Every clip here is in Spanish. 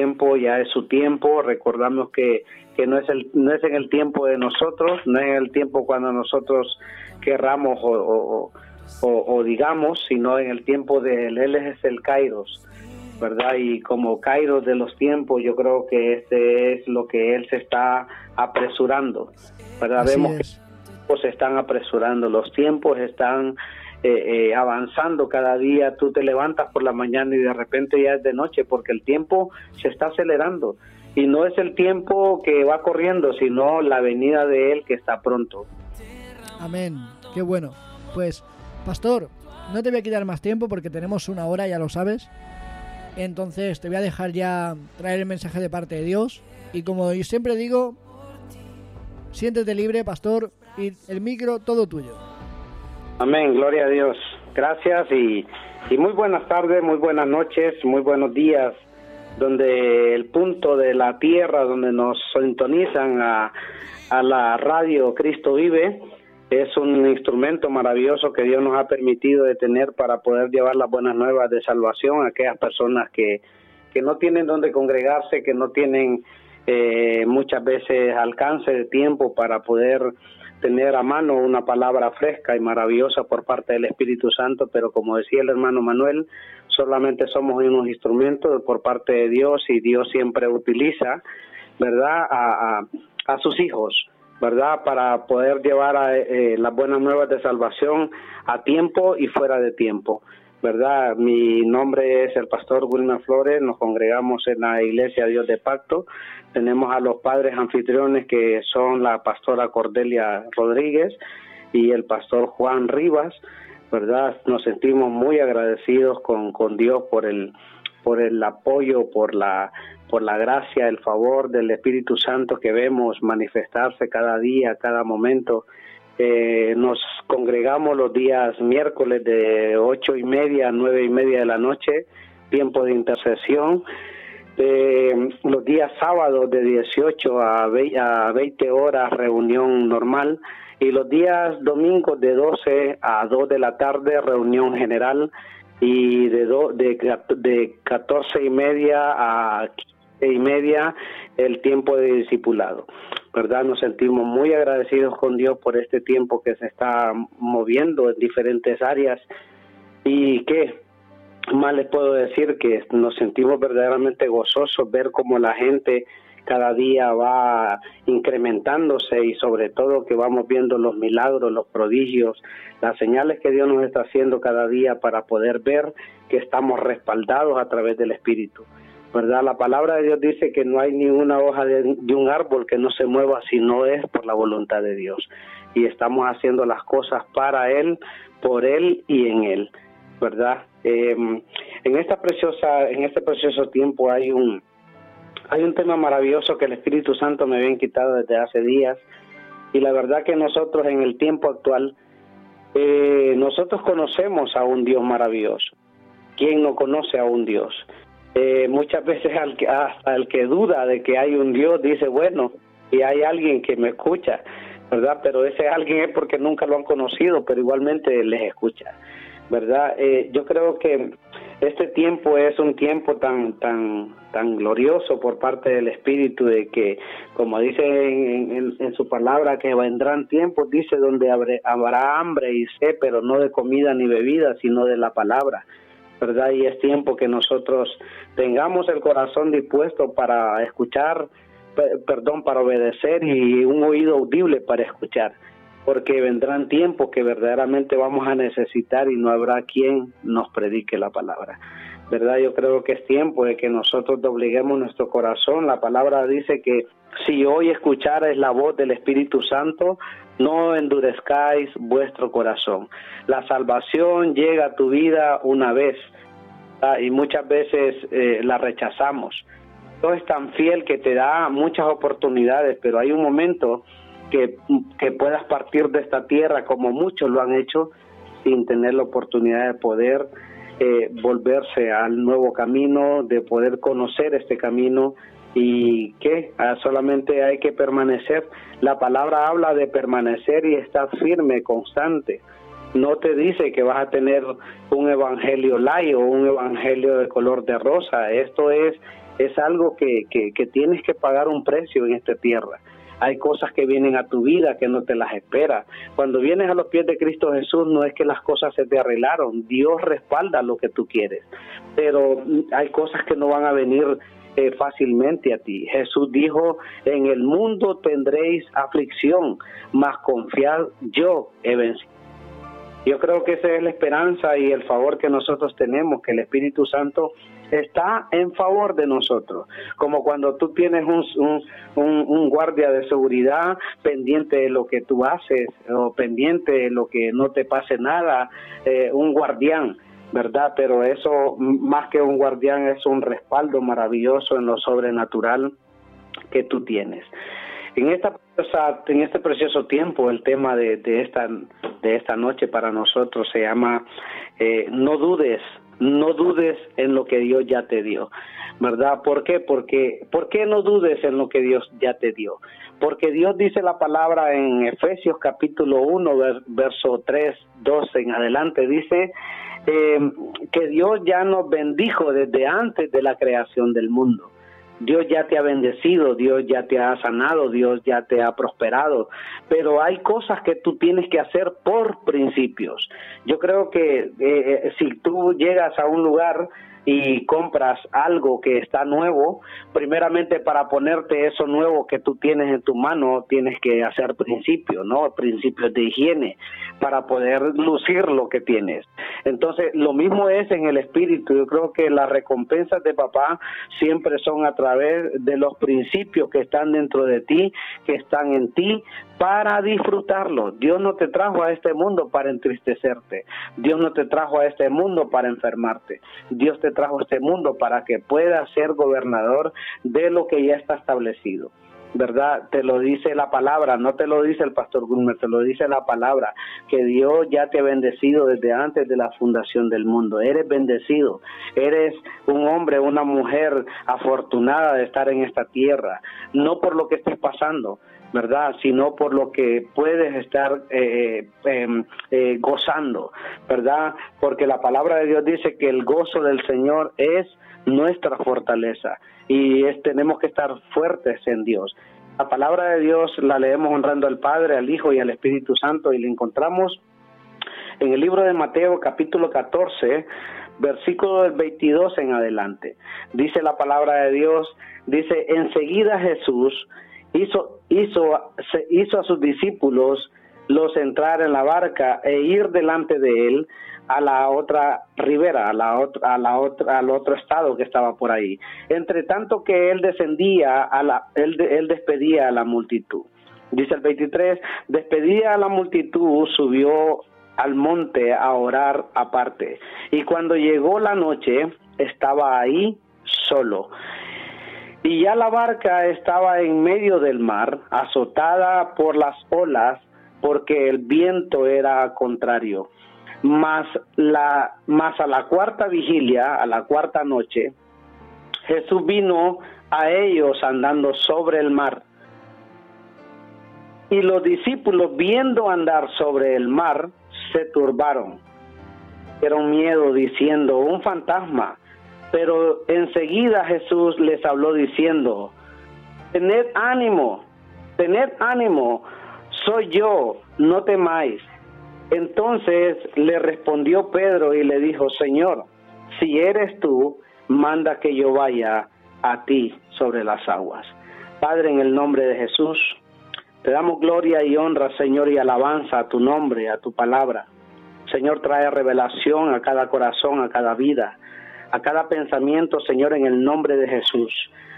tiempo ya es su tiempo. Recordamos que, que no, es el, no es en el tiempo de nosotros, no es en el tiempo cuando nosotros querramos o, o, digamos, sino en el tiempo de él. Él es el Kairos, ¿verdad? Y como Kairos de los tiempos, yo creo que este es lo que él se está apresurando, ¿verdad? Vemos que los tiempos se están apresurando, los tiempos están eh, eh, avanzando cada día, tú te levantas por la mañana y de repente ya es de noche porque el tiempo se está acelerando y no es el tiempo que va corriendo, sino la venida de Él que está pronto. Amén, qué bueno. Pues, pastor, no te voy a quitar más tiempo porque tenemos una hora, ya lo sabes. Entonces te voy a dejar ya traer el mensaje de parte de Dios. Y como yo siempre digo, siéntete libre, pastor, y el micro todo tuyo. Amén, gloria a Dios. Gracias y, muy buenas tardes, muy buenas noches, muy buenos días, donde el punto de la tierra donde nos sintonizan a, a la radio Cristo Vive es un instrumento maravilloso que Dios nos ha permitido de tener para poder llevar las buenas nuevas de salvación a aquellas personas que, que no tienen donde congregarse, que no tienen eh, muchas veces alcance de tiempo para poder tener a mano una palabra fresca y maravillosa por parte del Espíritu Santo, pero como decía el hermano Manuel, solamente somos unos instrumentos por parte de Dios y Dios siempre utiliza, ¿verdad?, a, a, sus hijos, ¿verdad?, para poder llevar a, eh, las buenas nuevas de salvación a tiempo y fuera de tiempo. ¿Verdad? Mi nombre es el pastor Wilmer Flores, nos congregamos en la Iglesia Dios de Pacto, tenemos a los padres anfitriones que son la pastora Cordelia Rodríguez y el pastor Juan Rivas, ¿verdad? Nos sentimos muy agradecidos con, con Dios por el, por el apoyo, por la, por la gracia, el favor del Espíritu Santo que vemos manifestarse cada día, cada momento eh, nos congregamos los días miércoles de ocho y media a nueve y media de la noche, tiempo de intercesión. Eh, los días sábados de 18 a 20 horas reunión normal y los días domingos de 12 a 2 de la tarde reunión general y de, de, de 14 y media a 15 y media el tiempo de discipulado. ¿Verdad? Nos sentimos muy agradecidos con Dios por este tiempo que se está moviendo en diferentes áreas y que más les puedo decir que nos sentimos verdaderamente gozosos ver cómo la gente cada día va incrementándose y sobre todo que vamos viendo los milagros, los prodigios, las señales que Dios nos está haciendo cada día para poder ver que estamos respaldados a través del Espíritu. ¿Verdad? La palabra de Dios dice que no hay ni una hoja de, un árbol que no se mueva si no es por la voluntad de Dios. Y estamos haciendo las cosas para Él, por Él y en Él, ¿verdad? Em, en esta preciosa, en este precioso tiempo hay un, hay un tema maravilloso que el Espíritu Santo me había quitado desde hace días y la verdad que nosotros en el tiempo actual eh, nosotros conocemos a un Dios maravilloso. ¿Quién no conoce a un Dios? Eh, muchas veces al que, hasta el que duda de que hay un Dios dice, bueno, y hay alguien que me escucha, ¿verdad? Pero ese alguien es porque nunca lo han conocido, pero igualmente les escucha, ¿verdad? Eh, yo creo que este tiempo es un tiempo tan tan tan glorioso por parte del Espíritu de que, como dice en, su palabra, que vendrán tiempos, dice, donde habrá hambre y sed, pero no de comida ni bebida, sino de la palabra. ¿Verdad? Y es tiempo que nosotros tengamos el corazón dispuesto para escuchar, perdón, para obedecer y un oído audible para escuchar, porque vendrán tiempos que verdaderamente vamos a necesitar y no habrá quien nos predique la palabra. ¿Verdad? Yo creo que es tiempo de que nosotros dobleguemos nuestro corazón. La palabra dice que si hoy escuchares la voz del Espíritu Santo, no endurezcáis vuestro corazón. La salvación llega a tu vida una vez y muchas veces eh, la rechazamos. Dios es tan fiel que te da muchas oportunidades, pero hay un momento que, que puedas partir de esta tierra como muchos lo han hecho sin tener la oportunidad de poder eh, volverse al nuevo camino, de poder conocer este camino y que ah, solamente hay que permanecer. La palabra habla de permanecer y estar firme, constante. No te dice que vas a tener un evangelio light o un evangelio de color de rosa. Esto es es algo que, que, tienes que pagar un precio en esta tierra hay cosas que vienen a tu vida que no te las esperas. Cuando vienes a los pies de Cristo Jesús no es que las cosas se te arreglaron, Dios respalda lo que tú quieres, pero hay cosas que no van a venir eh, fácilmente a ti. Jesús dijo, en el mundo tendréis aflicción, mas confiad, yo he vencido. Yo creo que esa es la esperanza y el favor que nosotros tenemos, que el Espíritu Santo está en favor de nosotros. Como cuando tú tienes un, un, guardia de seguridad pendiente de lo que tú haces o pendiente de lo que no te pase nada, eh, un guardián. ¿Verdad? Pero eso, más que un guardián, es un respaldo maravilloso en lo sobrenatural que tú tienes. En esta en este precioso tiempo el tema de, de esta de esta noche para nosotros se llama eh, no dudes no dudes en lo que Dios ya te dio verdad ¿por qué? porque ¿por qué no dudes en lo que Dios ya te dio? porque Dios dice la palabra en Efesios capítulo 1 verso 3 12 en adelante dice eh, que Dios ya nos bendijo desde antes de la creación del mundo Dios ya te ha bendecido, Dios ya te ha sanado, Dios ya te ha prosperado, pero hay cosas que tú tienes que hacer por principios. Yo creo que eh, eh, si tú llegas a un lugar y compras algo que está nuevo, primeramente para ponerte eso nuevo que tú tienes en tu mano, tienes que hacer principios, ¿no? Principios de higiene para poder lucir lo que tienes. Entonces, lo mismo es en el espíritu. Yo creo que las recompensas de papá siempre son a través de los principios que están dentro de ti, que están en ti, para disfrutarlo. Dios no te trajo a este mundo para entristecerte. Dios no te trajo a este mundo para enfermarte. Dios te trajo a este mundo para que puedas ser gobernador de lo que ya está establecido. ¿verdad? Te lo dice la palabra, no te lo dice el pastor Gulmer, te lo dice la palabra, que Dios ya te ha bendecido desde antes de la fundación del mundo. Eres bendecido, eres un hombre, una mujer afortunada de estar en esta tierra, no por lo que estés pasando, ¿verdad? Sino por lo que puedes estar eh, em, eh, gozando, ¿verdad? Porque la palabra de Dios dice que el gozo del Señor es nuestra fortaleza y es, tenemos que estar fuertes en Dios. La palabra de Dios la leemos honrando al Padre, al Hijo y al Espíritu Santo y la encontramos en el libro de Mateo capítulo 14, versículo del 22 en adelante. Dice la palabra de Dios, dice, enseguida Jesús hizo, hizo, hizo a sus discípulos los entrar en la barca e ir delante de él a la otra ribera, a la otra, a la otra, al otro estado que estaba por ahí. Entre tanto que él descendía, a la, él, él despedía a la multitud. Dice el 23, despedía a la multitud, subió al monte a orar aparte. Y cuando llegó la noche, estaba ahí solo. Y ya la barca estaba en medio del mar, azotada por las olas, porque el viento era contrario más a la cuarta vigilia, a la cuarta noche, Jesús vino a ellos andando sobre el mar. Y los discípulos, viendo andar sobre el mar, se turbaron. Dieron miedo diciendo, un fantasma. Pero enseguida Jesús les habló diciendo, tened ánimo, tened ánimo, soy yo, no temáis. Entonces le respondió Pedro y le dijo, Señor, si eres tú, manda que yo vaya a ti sobre las aguas. Padre, en el nombre de Jesús, te damos gloria y honra, Señor, y alabanza a tu nombre, a tu palabra. Señor, trae revelación a cada corazón, a cada vida, a cada pensamiento, Señor, en el nombre de Jesús.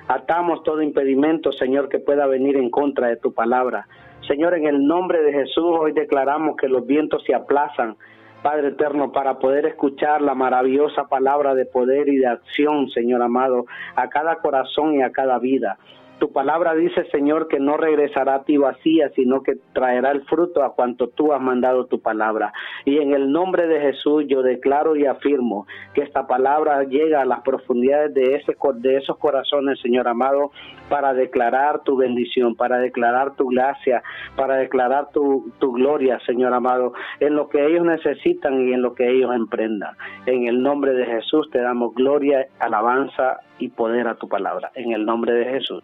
Atamos todo impedimento, Señor, que pueda venir en contra de tu palabra. Señor, en el nombre de Jesús hoy declaramos que los vientos se aplazan, Padre eterno, para poder escuchar la maravillosa palabra de poder y de acción, Señor amado, a cada corazón y a cada vida. Tu palabra dice, Señor, que no regresará a ti vacía, sino que traerá el fruto a cuanto tú has mandado tu palabra. Y en el nombre de Jesús yo declaro y afirmo que esta palabra llega a las profundidades de, ese, esos corazones, Señor amado, para declarar tu bendición, para declarar tu gracia, para declarar tu gloria, Señor amado, en lo que ellos necesitan y en lo que ellos emprendan. En el nombre de Jesús te damos gloria, alabanza y poder a tu palabra. En el nombre de Jesús.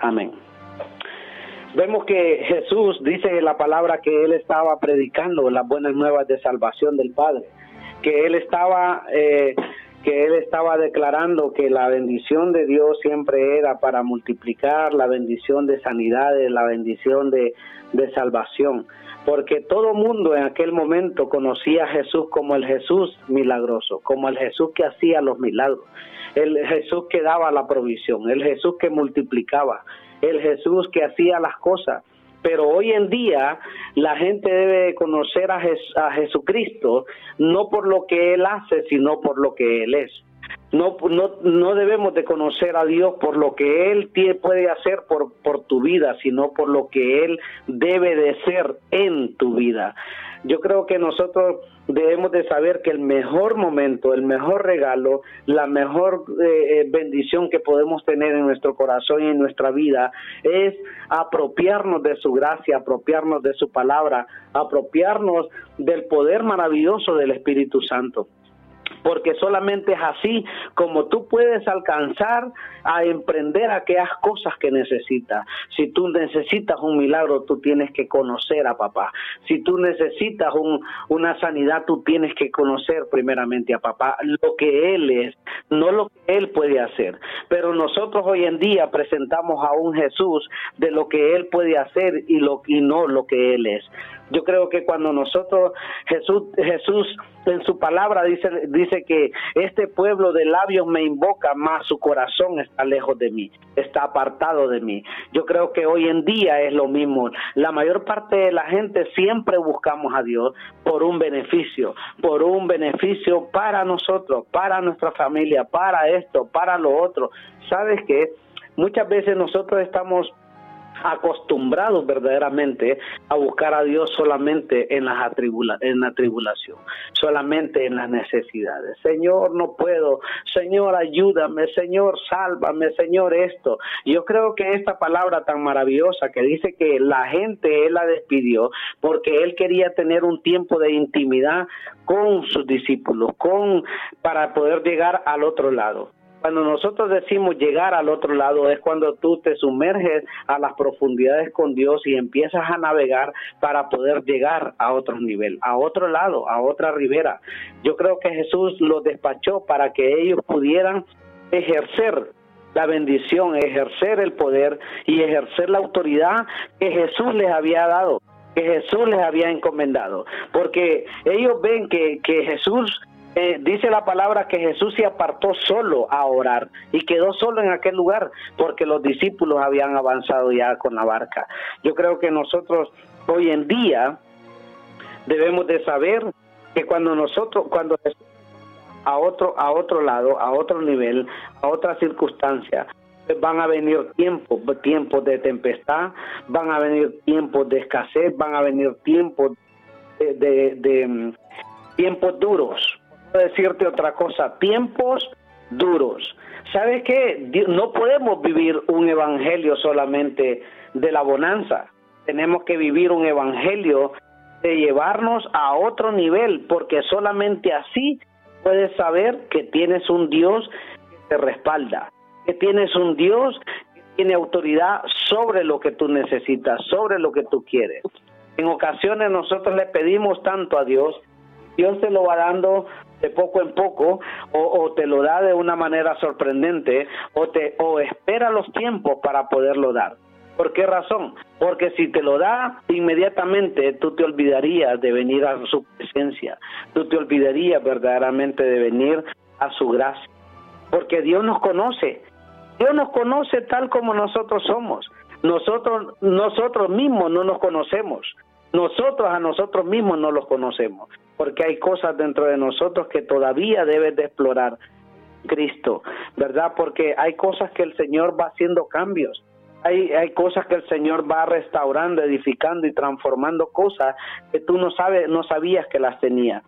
Amén. Vemos que Jesús dice la palabra que él estaba predicando las buenas nuevas de salvación del Padre, que él estaba eh, que él estaba declarando que la bendición de Dios siempre era para multiplicar la bendición de sanidades, la bendición de, de salvación, porque todo mundo en aquel momento conocía a Jesús como el Jesús milagroso, como el Jesús que hacía los milagros, el Jesús que daba la provisión, el Jesús que multiplicaba, el Jesús que hacía las cosas. Pero hoy en día la gente debe conocer a, Jesucristo no por lo que Él hace, sino por lo que Él es. No, no, no debemos de conocer a Dios por lo que Él puede hacer por, por tu vida, sino por lo que Él debe de ser en tu vida. Yo creo que nosotros debemos de saber que el mejor momento, el mejor regalo, la mejor eh, eh, bendición que podemos tener en nuestro corazón y en nuestra vida es apropiarnos de su gracia, apropiarnos de su palabra, apropiarnos del poder maravilloso del Espíritu Santo porque solamente es así como tú puedes alcanzar a emprender aquellas cosas que necesitas. Si tú necesitas un milagro, tú tienes que conocer a papá. Si tú necesitas una sanidad, tú tienes que conocer primeramente a papá lo que él es, no lo que él puede hacer. Pero nosotros hoy en día presentamos a un Jesús de lo que él puede hacer y, lo, y no lo que él es. Yo creo que cuando nosotros, Jesús, Jesús en su palabra dice, dice que este pueblo de labios me invoca, más su corazón está lejos de mí, está apartado de mí. Yo creo que hoy en día es lo mismo. La mayor parte de la gente siempre buscamos a Dios por un beneficio, por un beneficio para nosotros, para nuestra familia, para esto, para lo otro. ¿Sabes qué? Muchas veces nosotros estamos acostumbrados verdaderamente a buscar a Dios solamente en, las atribula en la tribulación, solamente en las necesidades. Señor, no puedo. Señor, ayúdame. Señor, sálvame. Señor, esto. Yo creo que esta palabra tan maravillosa que dice que la gente Él la despidió porque Él quería tener un tiempo de intimidad con sus discípulos, con para poder llegar al otro lado. Cuando nosotros decimos llegar al otro lado es cuando tú te sumerges a las profundidades con Dios y empiezas a navegar para poder llegar a otro nivel, a otro lado, a otra ribera. Yo creo que Jesús los despachó para que ellos pudieran ejercer la bendición, ejercer el poder y ejercer la autoridad que Jesús les había dado que Jesús les había encomendado, porque ellos ven que, que Jesús eh, dice la palabra que Jesús se apartó solo a orar y quedó solo en aquel lugar porque los discípulos habían avanzado ya con la barca. Yo creo que nosotros hoy en día debemos de saber que cuando nosotros, cuando a otro, a otro lado, a otro nivel, a otra circunstancia, van a venir tiempos, tiempos de tempestad, van a venir tiempos de escasez, van a venir tiempos de mm, tiempos duros decirte otra cosa, tiempos duros. ¿Sabes qué? No podemos vivir un evangelio solamente de la bonanza. Tenemos que vivir un evangelio de llevarnos a otro nivel, porque solamente así puedes saber que tienes un Dios que te respalda, que tienes un Dios que tiene autoridad sobre lo que tú necesitas, sobre lo que tú quieres. En ocasiones nosotros le pedimos tanto a Dios, Dios te lo va dando de poco en poco o, te lo da de una manera sorprendente o te o espera los tiempos para poderlo dar. ¿Por qué razón? Porque si te lo da inmediatamente, tú te olvidarías de venir a su presencia, tú te olvidarías verdaderamente de venir a su gracia, porque Dios nos conoce, Dios nos conoce tal como nosotros somos. Nosotros nosotros mismos no nos conocemos. Nosotros a nosotros mismos no los conocemos porque hay cosas dentro de nosotros que todavía debes de explorar. Cristo, ¿verdad? Porque hay cosas que el Señor va haciendo cambios. hay, hay cosas que el Señor va restaurando, edificando y transformando cosas que tú no sabes, no sabías que las tenías.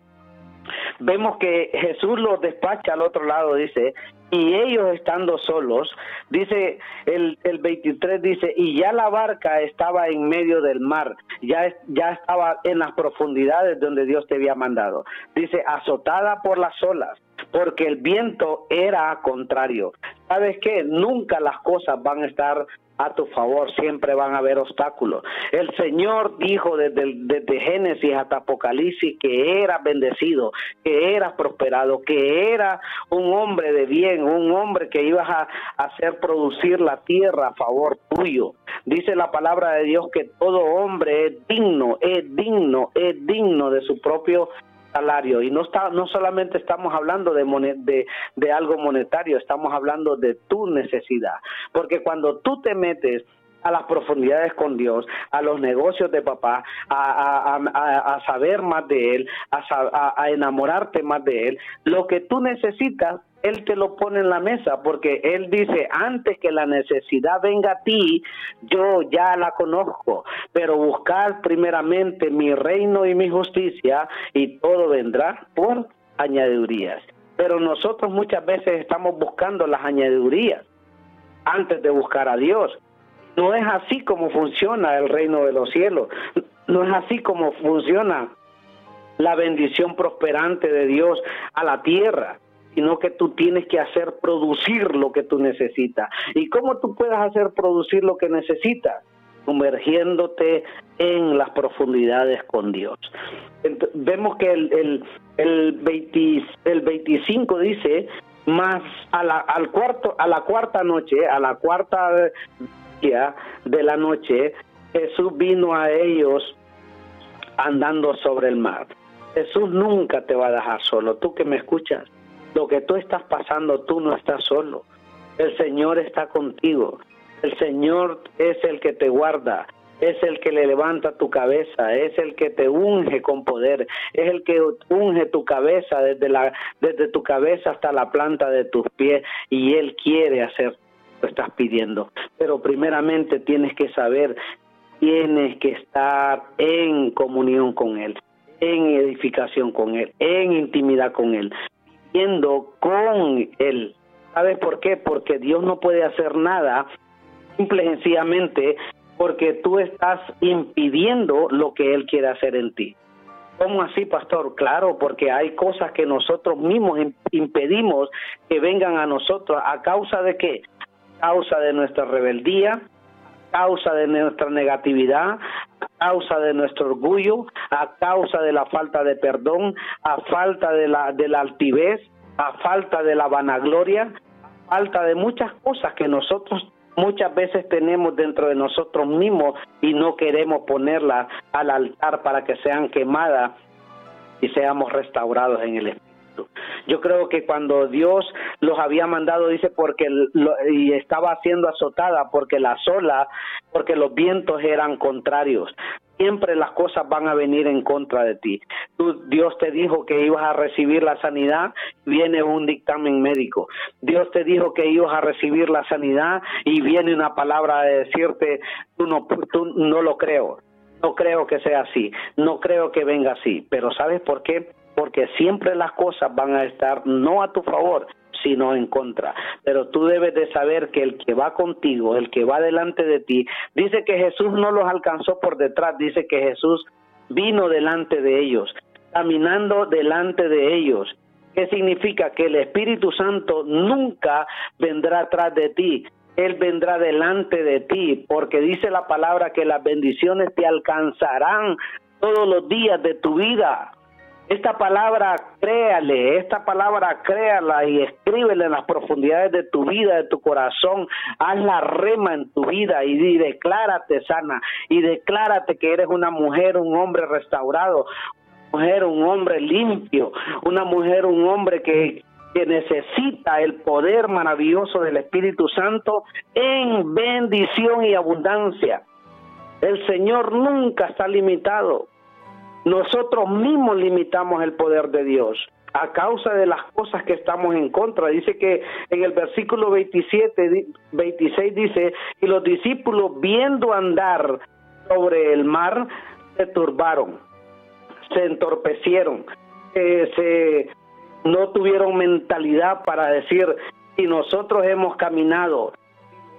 Vemos que Jesús los despacha al otro lado, dice, y ellos estando solos, dice el, el 23, dice, y ya la barca estaba en medio del mar, ya, ya estaba en las profundidades donde Dios te había mandado. Dice, azotada por las olas, porque el viento era contrario. ¿Sabes qué? Nunca las cosas van a estar a tu favor, siempre van a haber obstáculos. El Señor dijo desde, Génesis hasta Apocalipsis que era bendecido, que era prosperado, que era un hombre de bien, un hombre que ibas a hacer producir la tierra a favor tuyo. Dice la palabra de Dios que todo hombre es digno, es digno, es digno de su propio salario. Y no está no solamente estamos hablando de, de, de algo monetario estamos hablando de tu necesidad. Porque cuando tú te metes a las profundidades con Dios, a los negocios de papá, a, a, a, saber más de Él, a, enamorarte más de Él. Lo que tú necesitas, Él te lo pone en la mesa, porque Él dice, antes que la necesidad venga a ti, yo ya la conozco, pero buscar primeramente mi reino y mi justicia, y todo vendrá por añadidurías. Pero nosotros muchas veces estamos buscando las añadidurías antes de buscar a Dios. No es así como funciona el reino de los cielos. No es así como funciona la bendición prosperante de Dios a la tierra sino que tú tienes que hacer producir lo que tú necesitas. ¿Y cómo tú puedes hacer producir lo que necesitas? Sumergiéndote en las profundidades con Dios. vemos que el, el, el, el 25 dice, más a la, al cuarto, a la cuarta noche, a la cuarta de la noche, Jesús vino a ellos andando sobre el mar. Jesús nunca te va a dejar solo. Tú que me escuchas, lo que tú estás pasando, tú no estás solo. El Señor está contigo. El Señor es el que te guarda, es el que le levanta tu cabeza, es el que te unge con poder, es el que unge tu cabeza desde la desde tu cabeza hasta la planta de tus pies y él quiere hacer estás pidiendo. Pero primeramente tienes que saber, tienes que estar en comunión con Él, en edificación con Él, en intimidad con Él, viviendo con Él. ¿Sabes por qué? Porque Dios no puede hacer nada simple y sencillamente porque tú estás impidiendo lo que Él quiere hacer en ti. ¿Cómo así, pastor? Claro, porque hay cosas que nosotros mismos impedimos que vengan a nosotros. ¿A causa de qué? Causa de nuestra rebeldía, causa de nuestra negatividad, a causa de nuestro orgullo, a causa de la falta de perdón, a falta de la, de la altivez, a falta de la vanagloria, a falta de muchas cosas que nosotros muchas veces tenemos dentro de nosotros mismos y no queremos ponerlas al altar para que sean quemadas y seamos restaurados en el Espíritu. Yo creo que cuando Dios los había mandado, dice, porque y estaba siendo azotada, porque la sola, porque los vientos eran contrarios. Siempre las cosas van a venir en contra de ti. Dios te dijo que ibas a recibir la sanidad, viene un dictamen médico. Dios te dijo que ibas a recibir la sanidad y viene una palabra de decirte, no, tú no lo creo. No creo que sea así, no creo que venga así, pero ¿sabes por qué? Porque siempre las cosas van a estar no a tu favor, sino en contra. Pero tú debes de saber que el que va contigo, el que va delante de ti, dice que Jesús no los alcanzó por detrás, dice que Jesús vino delante de ellos, caminando delante de ellos. ¿Qué significa? Que el Espíritu Santo nunca vendrá atrás de ti, él vendrá delante de ti, porque dice la palabra que las bendiciones te alcanzarán todos los días de tu vida. Esta palabra créale, esta palabra créala y escríbela en las profundidades de tu vida, de tu corazón. Haz la rema en tu vida y, declárate sana y declárate que eres una mujer, un hombre restaurado, una mujer, un hombre limpio, una mujer, un hombre que, que necesita el poder maravilloso del Espíritu Santo en bendición y abundancia. El Señor nunca está limitado. Nosotros mismos limitamos el poder de Dios. a causa de las cosas que estamos en contra. Dice que en el versículo 27, 26 dice, y los discípulos viendo andar sobre el mar, se turbaron, se entorpecieron, eh, se no tuvieron mentalidad para decir, si nosotros hemos caminado,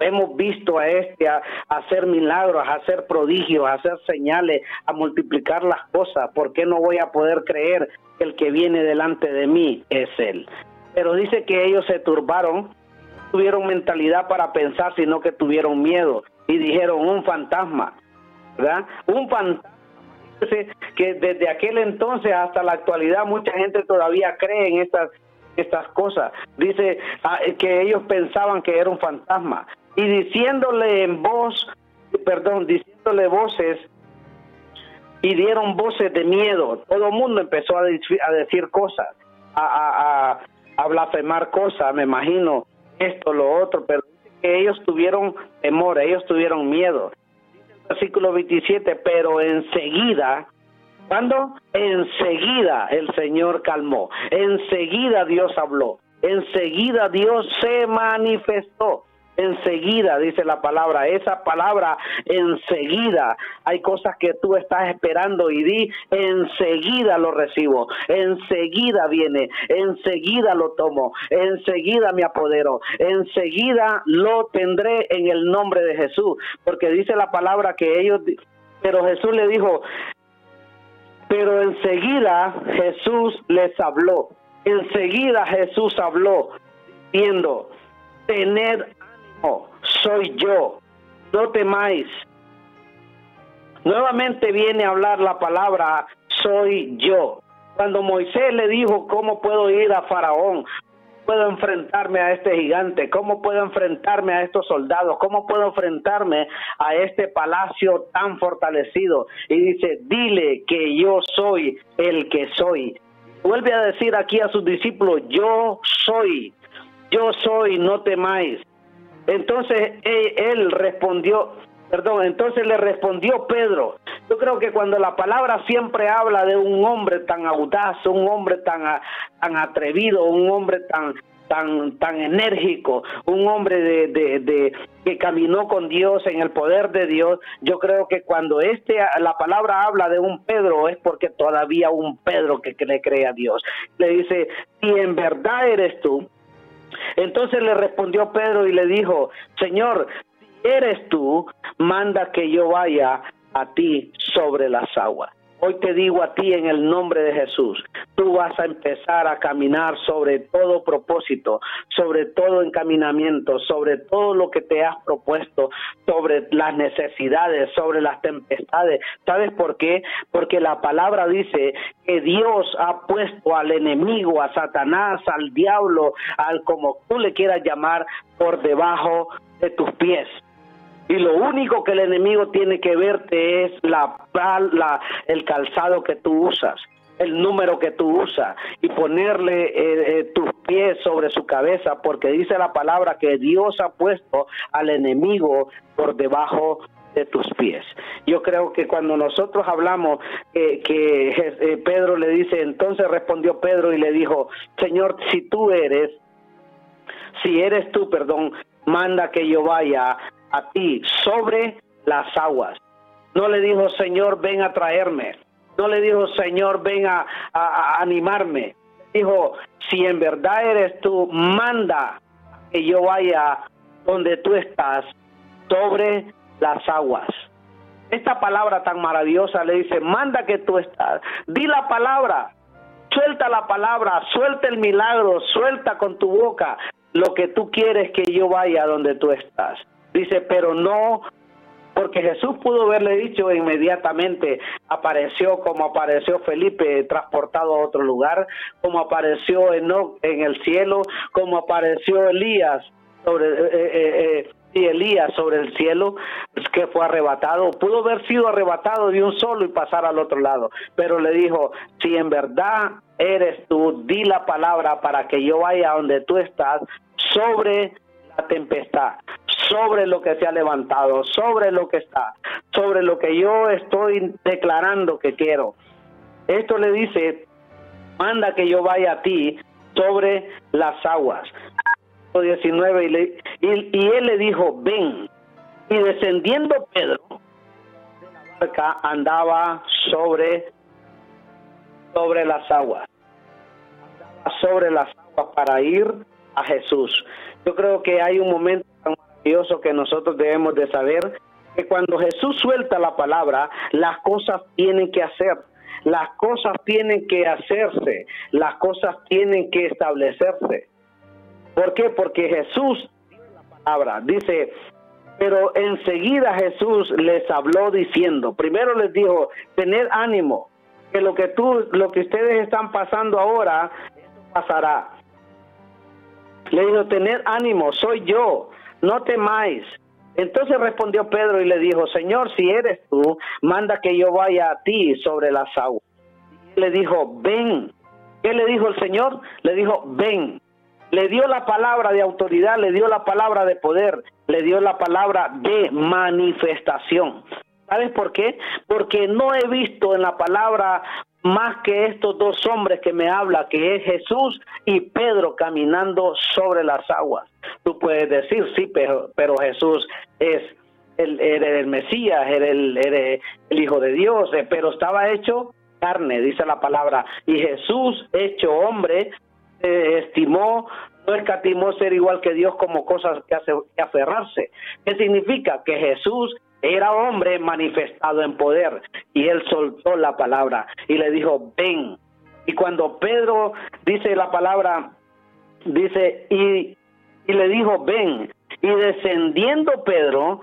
hemos visto a este a, hacer milagros, a hacer prodigios, a hacer señales, a multiplicar las cosas, ¿por qué no voy a poder creer que el que viene delante de mí es él? Pero dice que ellos se turbaron, tuvieron mentalidad para pensar, sino que tuvieron miedo y dijeron un fantasma, ¿verdad? Un fantasma que desde aquel entonces hasta la actualidad mucha gente todavía cree en estas estas cosas. Dice ah, que ellos pensaban que era un fantasma y diciéndole en voz, perdón, diciéndole voces y dieron voces de miedo. Todo el mundo empezó a, decir cosas, a, a, blasfemar cosas, me imagino, esto, lo otro, pero que ellos tuvieron temor, ellos tuvieron miedo. versículo 27, pero enseguida cuando enseguida el Señor calmó, enseguida Dios habló, enseguida Dios se manifestó. Enseguida, dice la palabra, esa palabra enseguida. Hay cosas que tú estás esperando y di, enseguida lo recibo, enseguida viene, enseguida lo tomo, enseguida me apodero, enseguida lo tendré en el nombre de Jesús. Porque dice la palabra que ellos, pero Jesús le dijo, pero enseguida Jesús les habló. Enseguida Jesús habló, diciendo, tened ánimo, soy yo, no temáis. Nuevamente viene a hablar la palabra, soy yo. Cuando Moisés le dijo, ¿cómo puedo ir a Faraón? puedo enfrentarme a este gigante? ¿Cómo puedo enfrentarme a estos soldados? ¿Cómo puedo enfrentarme a este palacio tan fortalecido? Y dice, dile que yo soy el que soy. Vuelve a decir aquí a sus discípulos, yo soy, yo soy, no temáis. Entonces él respondió, Perdón, entonces le respondió Pedro. Yo creo que cuando la palabra siempre habla de un hombre tan audaz, un hombre tan, tan atrevido, un hombre tan, tan, tan enérgico, un hombre de, de, que caminó con Dios en el poder de Dios. Yo creo que cuando este la palabra habla de un Pedro es porque todavía un Pedro que, que le cree a Dios. Le dice, si en verdad eres tú, entonces le respondió Pedro y le dijo, Señor, eres tú, manda que yo vaya a ti sobre las aguas. Hoy te digo a ti en el nombre de Jesús, tú vas a empezar a caminar sobre todo propósito, sobre todo encaminamiento, sobre todo lo que te has propuesto, sobre las necesidades, sobre las tempestades. ¿Sabes por qué? Porque la palabra dice que Dios ha puesto al enemigo, a Satanás, al diablo, al como tú le quieras llamar, por debajo de tus pies y lo único que el enemigo tiene que verte es la, la el calzado que tú usas el número que tú usas y ponerle eh, eh, tus pies sobre su cabeza, porque dice la palabra que Dios ha puesto al enemigo por debajo de tus pies. Yo creo que cuando nosotros hablamos que eh, Pedro le dice, entonces respondió Pedro y le dijo, Señor, si tú eres, si eres tú, perdón, manda que yo vaya a ti sobre las aguas. No le dijo, Señor, ven a traerme. No le dijo, Señor, ven a, animarme. Dijo, si en verdad eres tú, manda que yo vaya donde tú estás, sobre las aguas. Esta palabra tan maravillosa le dice, manda que tú estás. Di la palabra, suelta la palabra, suelta el milagro, suelta con tu boca lo que tú quieres que yo vaya donde tú estás. Dice, pero no, porque Jesús pudo haberle dicho inmediatamente, apareció como apareció Felipe transportado a otro lugar, como apareció Enoch en el cielo, como apareció Elías sobre eh, eh, eh, y Elías sobre el cielo que fue arrebatado, pudo haber sido arrebatado de un solo y pasar al otro lado, pero le dijo, si en verdad eres tú, di la palabra para que yo vaya donde tú estás sobre la tempestad, sobre lo que se ha levantado, sobre lo que está, sobre lo que yo estoy declarando que quiero. Esto le dice manda que yo vaya a ti sobre las aguas. 19 y, le, y, él le dijo, ven. Y descendiendo Pedro la barca andaba sobre, sobre las aguas. Andaba sobre las aguas para ir a Jesús. Yo creo que hay un momento maravilloso que nosotros debemos de saber que cuando Jesús suelta la palabra, las cosas tienen que hacer, las cosas tienen que hacerse, las cosas tienen que establecerse. ¿Por qué? Porque Jesús la palabra, dice, pero enseguida Jesús les habló diciendo, primero les dijo, tener ánimo, que lo que tú, lo que ustedes están pasando ahora, pasará. Le dijo, tener ánimo, soy yo, no temáis. Entonces respondió Pedro y le dijo, Señor, si eres tú, manda que yo vaya a ti sobre las aguas. Le dijo, ven. ¿Qué le dijo el Señor? Le dijo, ven. Le dio la palabra de autoridad, le dio la palabra de poder, le dio la palabra de manifestación. ¿Sabes por qué? Porque no he visto en la palabra más que estos dos hombres que me habla, que es Jesús y Pedro caminando sobre las aguas. Tú puedes decir, sí, pero, pero Jesús es el, el Mesías, era el, el, Hijo de Dios, eh, pero estaba hecho carne, dice la palabra, y Jesús, hecho hombre, eh, estimó, no escatimó ser igual que Dios como cosas que, hace, que aferrarse. ¿Qué significa? Que Jesús era hombre manifestado en poder y él soltó la palabra y le dijo, ven. Y cuando Pedro dice la palabra, dice, y, y le dijo, ven. Y descendiendo Pedro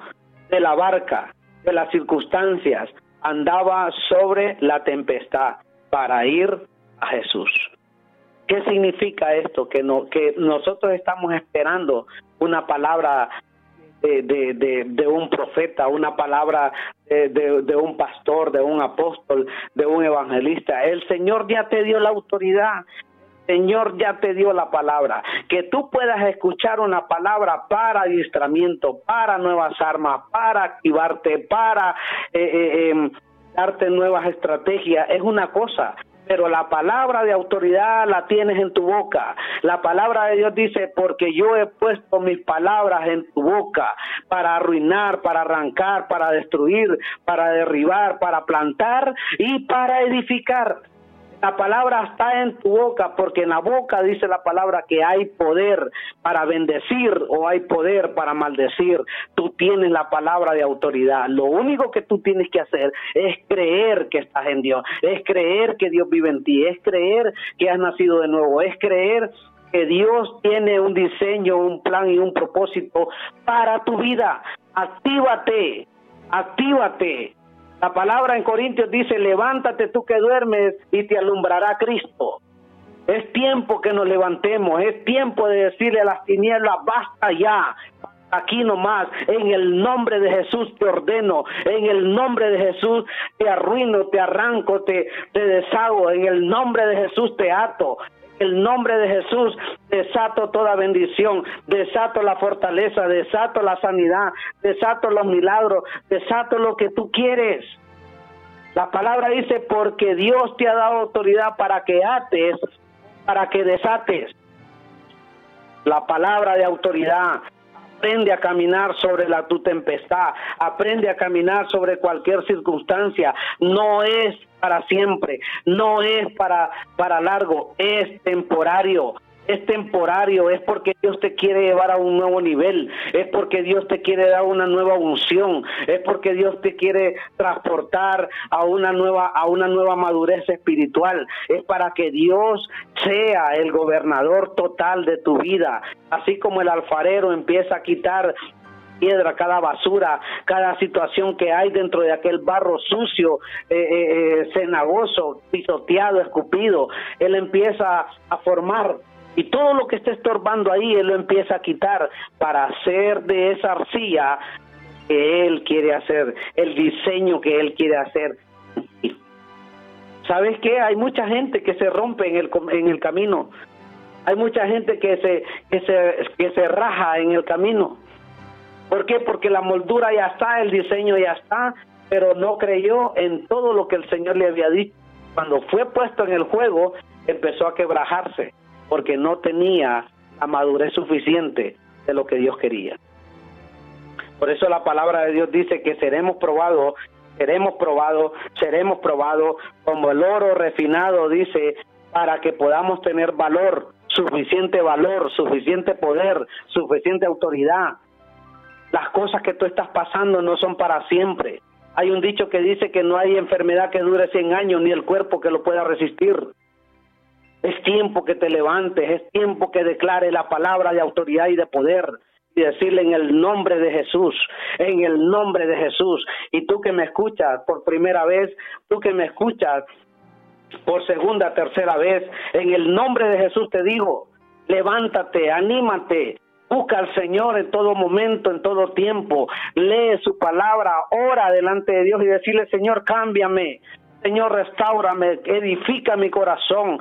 de la barca, de las circunstancias, andaba sobre la tempestad para ir a Jesús. ¿Qué significa esto? Que, no, que nosotros estamos esperando una palabra de, de, un profeta, una palabra de, un pastor, de un apóstol, de un evangelista. El Señor ya te dio la autoridad. Señor ya te dio la palabra. Que tú puedas escuchar una palabra para adiestramiento, para nuevas armas, para activarte, para eh, eh, em, darte nuevas estrategias, es una cosa pero la palabra de autoridad la tienes en tu boca. La palabra de Dios dice, porque yo he puesto mis palabras en tu boca para arruinar, para arrancar, para destruir, para derribar, para plantar y para edificar. La palabra está en tu boca porque en la boca dice la palabra que hay poder para bendecir o hay poder para maldecir. Tú tienes la palabra de autoridad. Lo único que tú tienes que hacer es creer que estás en Dios, es creer que Dios vive en ti, es creer que has nacido de nuevo, es creer que Dios tiene un diseño, un plan y un propósito para tu vida. Actívate, actívate, la palabra en Corintios dice, levántate tú que duermes y te alumbrará Cristo. Es tiempo que nos levantemos, es tiempo de decirle a las tinieblas, basta ya, aquí nomás, en el nombre de Jesús te ordeno, en el nombre de Jesús te arruino, te arranco, te, te deshago, en el nombre de Jesús te ato, el nombre de Jesús desato toda bendición, desato la fortaleza, desato la sanidad, desato los milagros, desato lo que tú quieres. La palabra dice, porque Dios te ha dado autoridad para que ates, para que desates. La palabra de autoridad. Aprende a caminar sobre la tu tempestad, aprende a caminar sobre cualquier circunstancia. No es para siempre, no es para, para largo, es temporario es temporario, es porque Dios te quiere llevar a un nuevo nivel, es porque Dios te quiere dar una nueva unción, es porque Dios te quiere transportar a una nueva a una nueva madurez espiritual, es para que Dios sea el gobernador total de tu vida, así como el alfarero empieza a quitar piedra, cada basura, cada situación que hay dentro de aquel barro sucio, eh, eh, eh cenagoso, pisoteado, escupido. Él empieza a formar y todo lo que esté estorbando ahí, Él lo empieza a quitar para hacer de esa arcilla que Él quiere hacer, el diseño que Él quiere hacer. ¿Sabes qué? Hay mucha gente que se rompe en el, en el camino. Hay mucha gente que se, que, se, que se raja en el camino. ¿Por qué? Porque la moldura ya está, el diseño ya está, pero no creyó en todo lo que el Señor le había dicho. Cuando fue puesto en el juego, empezó a quebrajarse porque no tenía la madurez suficiente de lo que Dios quería. Por eso la palabra de Dios dice que seremos probados, seremos probados, seremos probados como el oro refinado, dice, para que podamos tener valor, suficiente valor, suficiente poder, suficiente autoridad. Las cosas que tú estás pasando no son para siempre. Hay un dicho que dice que no hay enfermedad que dure 100 años ni el cuerpo que lo pueda resistir. Es tiempo que te levantes, es tiempo que declare la palabra de autoridad y de poder y decirle en el nombre de Jesús, en el nombre de Jesús. Y tú que me escuchas por primera vez, tú que me escuchas por segunda, tercera vez, en el nombre de Jesús te digo, levántate, anímate, busca al Señor en todo momento, en todo tiempo, lee su palabra, ora delante de Dios y decirle, Señor, cámbiame, Señor, restaurame, edifica mi corazón,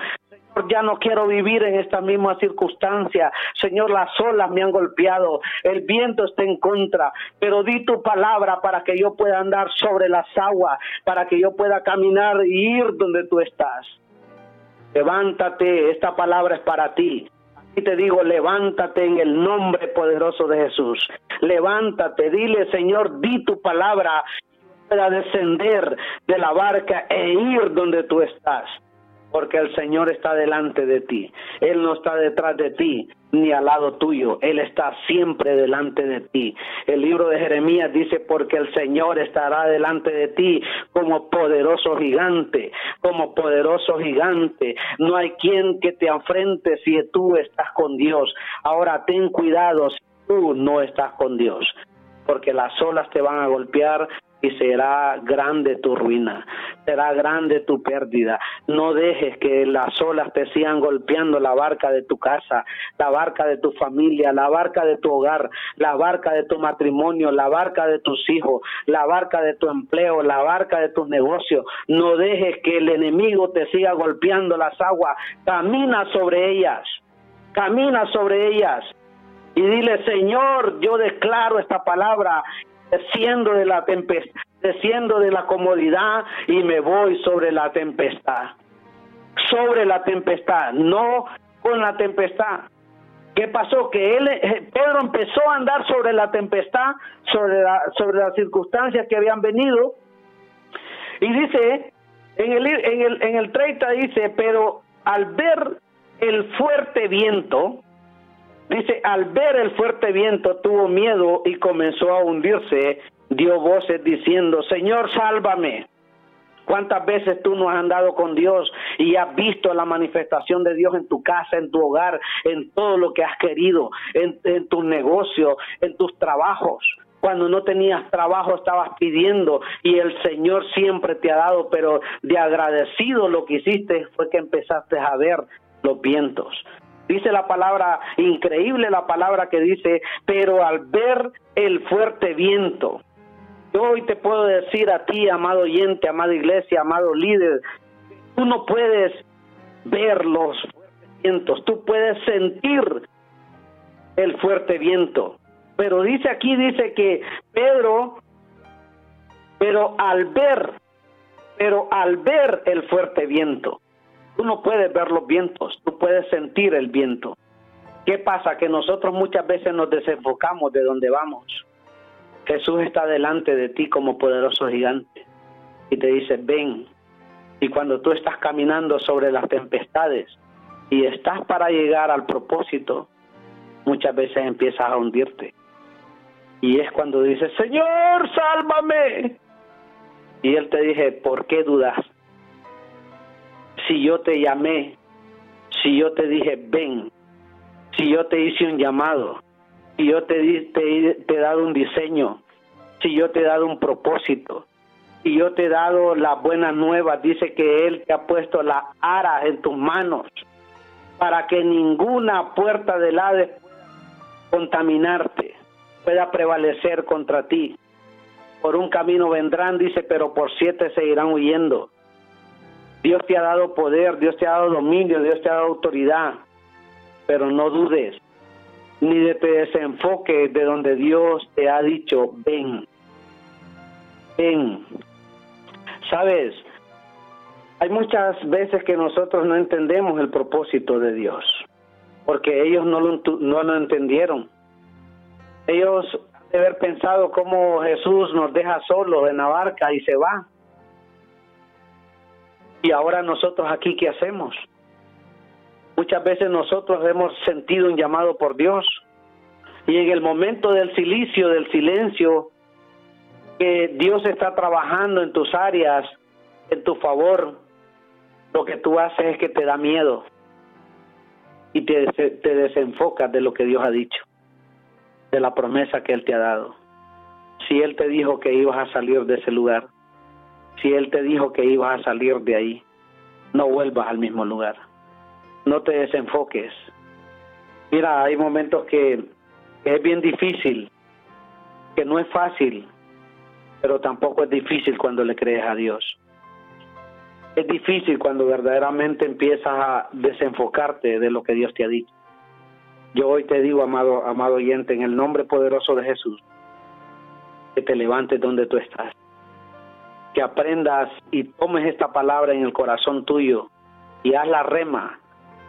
ya no quiero vivir en esta misma circunstancia. Señor, las olas me han golpeado, el viento está en contra, pero di tu palabra para que yo pueda andar sobre las aguas, para que yo pueda caminar y ir donde tú estás. Levántate, esta palabra es para ti. Y te digo, levántate en el nombre poderoso de Jesús. Levántate, dile, Señor, di tu palabra para descender de la barca e ir donde tú estás porque el Señor está delante de ti. Él no está detrás de ti ni al lado tuyo. Él está siempre delante de ti. El libro de Jeremías dice, porque el Señor estará delante de ti como poderoso gigante, como poderoso gigante. No hay quien que te enfrente si tú estás con Dios. Ahora ten cuidado si tú no estás con Dios, porque las olas te van a golpear, y será grande tu ruina, será grande tu pérdida. No dejes que las olas te sigan golpeando la barca de tu casa, la barca de tu familia, la barca de tu hogar, la barca de tu matrimonio, la barca de tus hijos, la barca de tu empleo, la barca de tus negocios. No dejes que el enemigo te siga golpeando las aguas. Camina sobre ellas, camina sobre ellas. Y dile, Señor, yo declaro esta palabra desciendo de la tempestad, desciendo de la comodidad y me voy sobre la tempestad. Sobre la tempestad, no con la tempestad. ¿Qué pasó? Que él, eh, Pedro empezó a andar sobre la tempestad, sobre, la, sobre las circunstancias que habían venido. Y dice, en el, en, en el 30 dice, pero al ver el fuerte viento, Dice, al ver el fuerte viento tuvo miedo y comenzó a hundirse, dio voces diciendo, Señor, sálvame. ¿Cuántas veces tú no has andado con Dios y has visto la manifestación de Dios en tu casa, en tu hogar, en todo lo que has querido, en, en tu negocio, en tus trabajos? Cuando no tenías trabajo estabas pidiendo y el Señor siempre te ha dado, pero de agradecido lo que hiciste fue que empezaste a ver los vientos. Dice la palabra, increíble la palabra que dice, pero al ver el fuerte viento, yo hoy te puedo decir a ti, amado oyente, amada iglesia, amado líder, tú no puedes ver los fuertes vientos, tú puedes sentir el fuerte viento. Pero dice aquí, dice que Pedro, pero al ver, pero al ver el fuerte viento, Tú no puedes ver los vientos, tú puedes sentir el viento. ¿Qué pasa? Que nosotros muchas veces nos desenfocamos de donde vamos. Jesús está delante de ti como poderoso gigante y te dice, ven. Y cuando tú estás caminando sobre las tempestades y estás para llegar al propósito, muchas veces empiezas a hundirte. Y es cuando dices, Señor, sálvame. Y Él te dice, ¿por qué dudas? Si yo te llamé, si yo te dije ven, si yo te hice un llamado, si yo te, te, te he dado un diseño, si yo te he dado un propósito, si yo te he dado las buenas nuevas, dice que Él te ha puesto la ara en tus manos para que ninguna puerta del Hades contaminarte, pueda prevalecer contra ti. Por un camino vendrán, dice, pero por siete se irán huyendo. Dios te ha dado poder, Dios te ha dado dominio, Dios te ha dado autoridad, pero no dudes ni de te desenfoque de donde Dios te ha dicho, ven, ven. Sabes, Hay muchas veces que nosotros no entendemos el propósito de Dios, porque ellos no lo, no lo entendieron. Ellos han de haber pensado cómo Jesús nos deja solos en la barca y se va. Y ahora nosotros aquí, ¿qué hacemos? Muchas veces nosotros hemos sentido un llamado por Dios y en el momento del silicio, del silencio, que Dios está trabajando en tus áreas, en tu favor, lo que tú haces es que te da miedo y te, desenfocas de lo que Dios ha dicho, de la promesa que Él te ha dado. Si Él te dijo que ibas a salir de ese lugar, si Él te dijo que ibas a salir de ahí, no vuelvas al mismo lugar, no te desenfoques. Mira, hay momentos que es bien difícil, que no es fácil, pero tampoco es difícil cuando le crees a Dios. Es difícil cuando verdaderamente empiezas a desenfocarte de lo que Dios te ha dicho. Yo hoy te digo, amado, amado oyente, en el nombre poderoso de Jesús, que te levantes donde tú estás, que aprendas y tomes esta palabra en el corazón tuyo y haz la rema,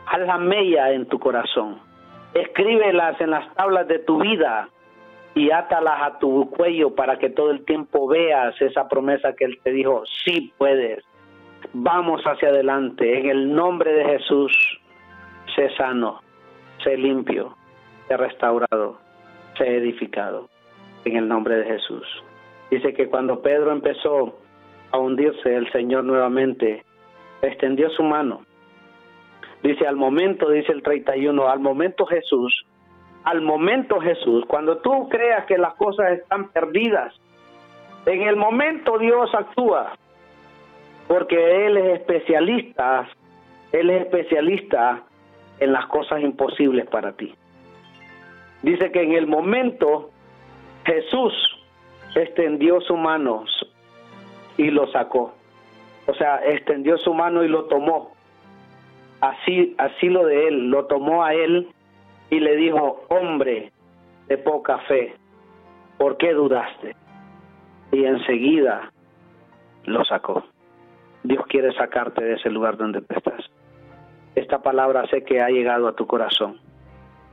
haz la mella en tu corazón, escríbelas en las tablas de tu vida y átalas a tu cuello para que todo el tiempo veas esa promesa que Él te dijo, sí puedes, vamos hacia adelante. En el nombre de Jesús, sé sano, sé limpio, sé restaurado, sé edificado. En el nombre de Jesús. Dice que cuando Pedro empezó a hundirse, el Señor nuevamente extendió su mano. Dice, al momento, dice el 31, al momento Jesús, al momento Jesús, cuando tú creas que las cosas están perdidas, en el momento Dios actúa porque Él es especialista, Él es especialista en las cosas imposibles para ti. Dice que en el momento Jesús extendió su mano y lo sacó. O sea, extendió su mano y lo tomó. Así, así lo de él, lo tomó a él y le dijo, hombre de poca fe, ¿por qué dudaste? Y enseguida lo sacó. Dios quiere sacarte de ese lugar donde tú estás. Esta palabra sé que ha llegado a tu corazón.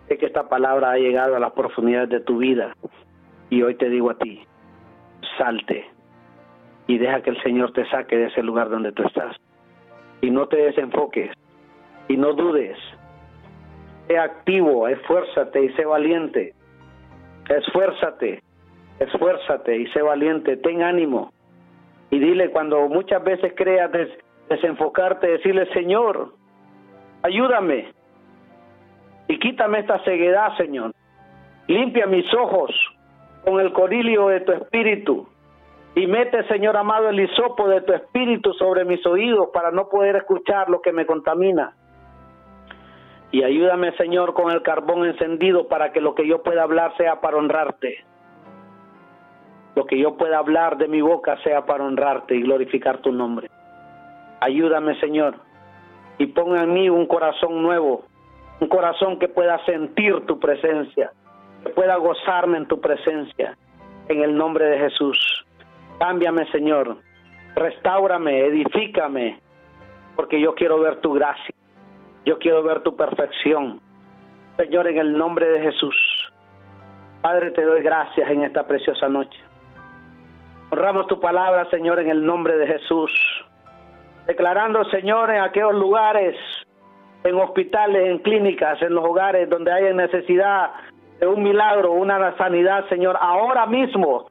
Sé que esta palabra ha llegado a las profundidades de tu vida. Y hoy te digo a ti, salte y deja que el Señor te saque de ese lugar donde tú estás. Y no te desenfoques y no dudes. Sé activo, esfuérzate y sé valiente. Esfuérzate, esfuérzate y sé valiente. Ten ánimo y dile cuando muchas veces creas desenfocarte, decirle, Señor, ayúdame y quítame esta ceguedad, Señor. Limpia mis ojos con el corilio de tu espíritu y mete, Señor amado, el hisopo de tu espíritu sobre mis oídos para no poder escuchar lo que me contamina. Y ayúdame, Señor, con el carbón encendido para que lo que yo pueda hablar sea para honrarte lo que yo pueda hablar de mi boca sea para honrarte y glorificar tu nombre. Ayúdame, Señor, y ponga en mí un corazón nuevo, un corazón que pueda sentir tu presencia, que pueda gozarme en tu presencia, en el nombre de Jesús. Cámbiame, Señor, restaurame, edifícame, porque yo quiero ver tu gracia, yo quiero ver tu perfección. Señor, en el nombre de Jesús. Padre, te doy gracias en esta preciosa noche. Honramos tu palabra, Señor, en el nombre de Jesús. Declarando, Señor, en aquellos lugares, en hospitales, en clínicas, en los hogares donde haya necesidad de un milagro, una sanidad, Señor, ahora mismo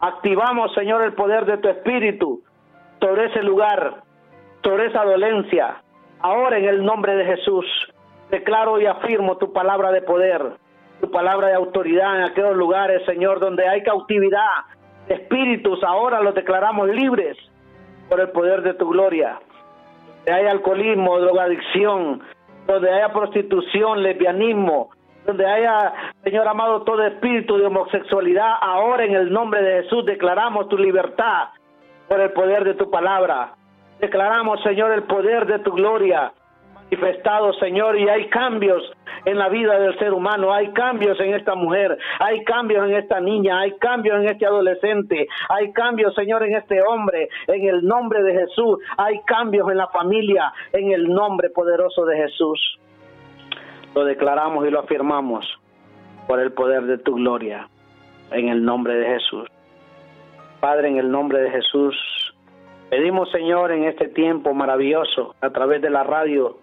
activamos, Señor, el poder de tu Espíritu sobre ese lugar, sobre esa dolencia. Ahora en el nombre de Jesús, declaro y afirmo tu palabra de poder, tu palabra de autoridad en aquellos lugares, Señor, donde hay cautividad, espíritus ahora los declaramos libres por el poder de tu gloria. Donde hay alcoholismo, drogadicción, donde haya prostitución, lesbianismo, donde haya, Señor amado, todo espíritu de homosexualidad, ahora en el nombre de Jesús declaramos tu libertad por el poder de tu palabra. Declaramos, Señor, el poder de tu gloria. manifestado, Señor, y hay cambios en la vida del ser humano, hay cambios en esta mujer, hay cambios en esta niña, hay cambios en este adolescente, hay cambios, Señor, en este hombre, en el nombre de Jesús, hay cambios en la familia, en el nombre poderoso de Jesús. Lo declaramos y lo afirmamos por el poder de tu gloria, en el nombre de Jesús. Padre, en el nombre de Jesús, pedimos, Señor, en este tiempo maravilloso, a través de la radio,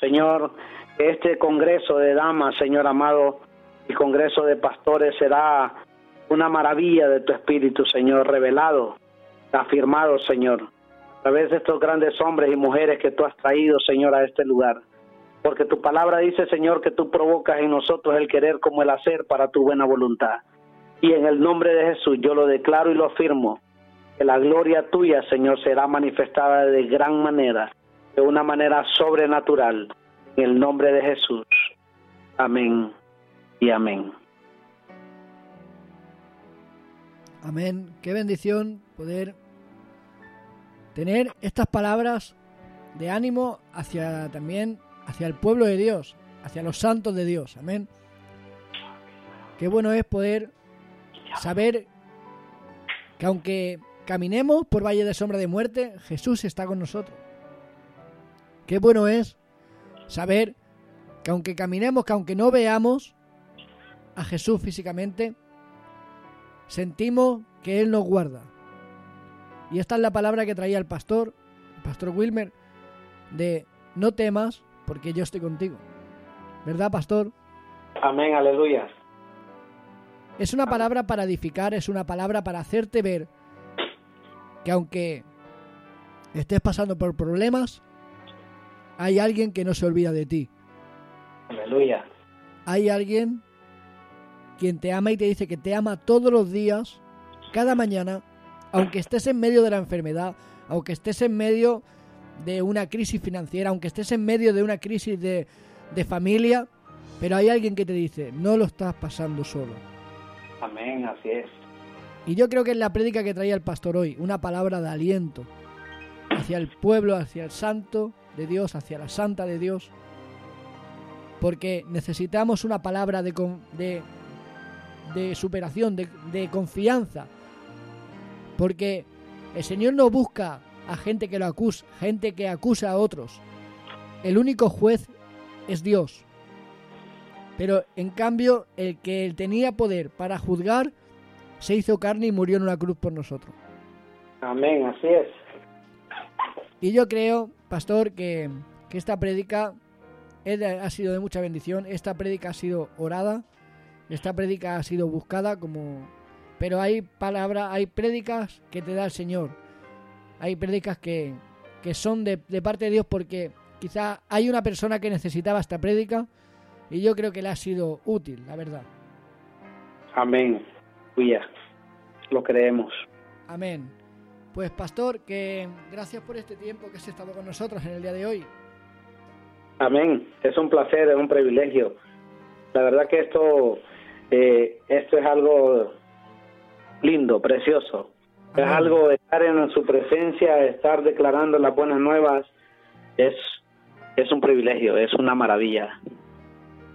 Señor, que este Congreso de Damas, Señor amado, el Congreso de Pastores será una maravilla de tu Espíritu, Señor, revelado, afirmado, Señor, a través de estos grandes hombres y mujeres que tú has traído, Señor, a este lugar. Porque tu palabra dice, Señor, que tú provocas en nosotros el querer como el hacer para tu buena voluntad. Y en el nombre de Jesús yo lo declaro y lo afirmo, que la gloria tuya, Señor, será manifestada de gran manera de una manera sobrenatural. En el nombre de Jesús. Amén y amén. Amén. Qué bendición poder tener estas palabras de ánimo hacia también hacia el pueblo de Dios, hacia los santos de Dios. Amén. Qué bueno es poder saber que aunque caminemos por valle de sombra de muerte, Jesús está con nosotros. Qué bueno es saber que aunque caminemos, que aunque no veamos a Jesús físicamente, sentimos que Él nos guarda. Y esta es la palabra que traía el pastor, el pastor Wilmer, de no temas porque yo estoy contigo. ¿Verdad, pastor? Amén, aleluya. Es una palabra para edificar, es una palabra para hacerte ver que aunque estés pasando por problemas, hay alguien que no se olvida de ti. Aleluya. Hay alguien quien te ama y te dice que te ama todos los días, cada mañana, aunque estés en medio de la enfermedad, aunque estés en medio de una crisis financiera, aunque estés en medio de una crisis de, de familia, pero hay alguien que te dice, no lo estás pasando solo. Amén, así es. Y yo creo que es la prédica que traía el pastor hoy, una palabra de aliento hacia el pueblo, hacia el santo, de Dios, hacia la santa de Dios, porque necesitamos una palabra de, de, de superación, de, de confianza, porque el Señor no busca a gente que lo acusa, gente que acusa a otros. El único juez es Dios. Pero en cambio, el que tenía poder para juzgar se hizo carne y murió en una cruz por nosotros. Amén, así es. Y yo creo, pastor, que, esta prédica ha sido de mucha bendición. Esta prédica ha sido orada. Esta prédica ha sido buscada como... Pero hay palabras, hay prédicas que te da el Señor. Hay prédicas que, que son de, de, parte de Dios porque quizá hay una persona que necesitaba esta prédica y yo creo que le ha sido útil, la verdad. Amén. Cuya. Lo creemos. Amén. Pues pastor, que gracias por este tiempo que has estado con nosotros en el día de hoy. Amén. Es un placer, es un privilegio. La verdad que esto, eh, esto es algo lindo, precioso. Es algo de estar en su presencia, estar declarando las buenas nuevas. Es, es un privilegio, es una maravilla.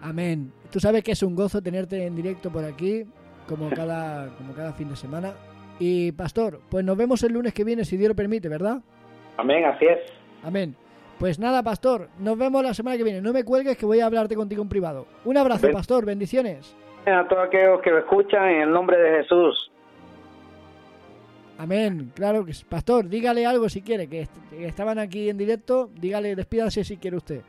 Amén. Tú sabes que es un gozo tenerte en directo por aquí, como cada, como cada fin de semana. Y pastor, pues nos vemos el lunes que viene, si Dios lo permite, ¿verdad? Amén, así es. Amén. Pues nada, pastor, nos vemos la semana que viene. No me cuelgues que voy a hablarte contigo en privado. Un abrazo, pastor, bendiciones. A todos aquellos que me escuchan en el nombre de Jesús. Amén, claro que Pastor, dígale algo si quiere, que, estaban aquí en directo, dígale, despídase si quiere usted.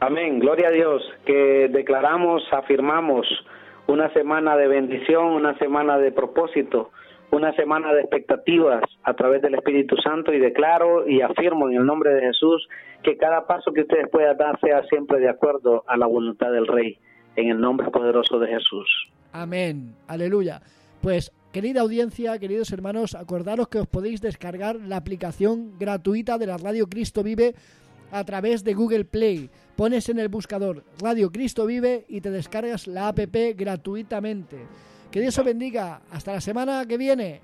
Amén, gloria a Dios, que declaramos, afirmamos una semana de bendición, una semana de propósito, una semana de expectativas a través del Espíritu Santo y declaro y afirmo en el nombre de Jesús que cada paso que ustedes puedan dar sea siempre de acuerdo a la voluntad del Rey, en el nombre poderoso de Jesús. Amén, aleluya. Pues querida audiencia, queridos hermanos, acordaros que os podéis descargar la aplicación gratuita de la Radio Cristo Vive a través de Google Play. Pones en el buscador Radio Cristo Vive y te descargas la app gratuitamente. Que Dios os bendiga. Hasta la semana que viene.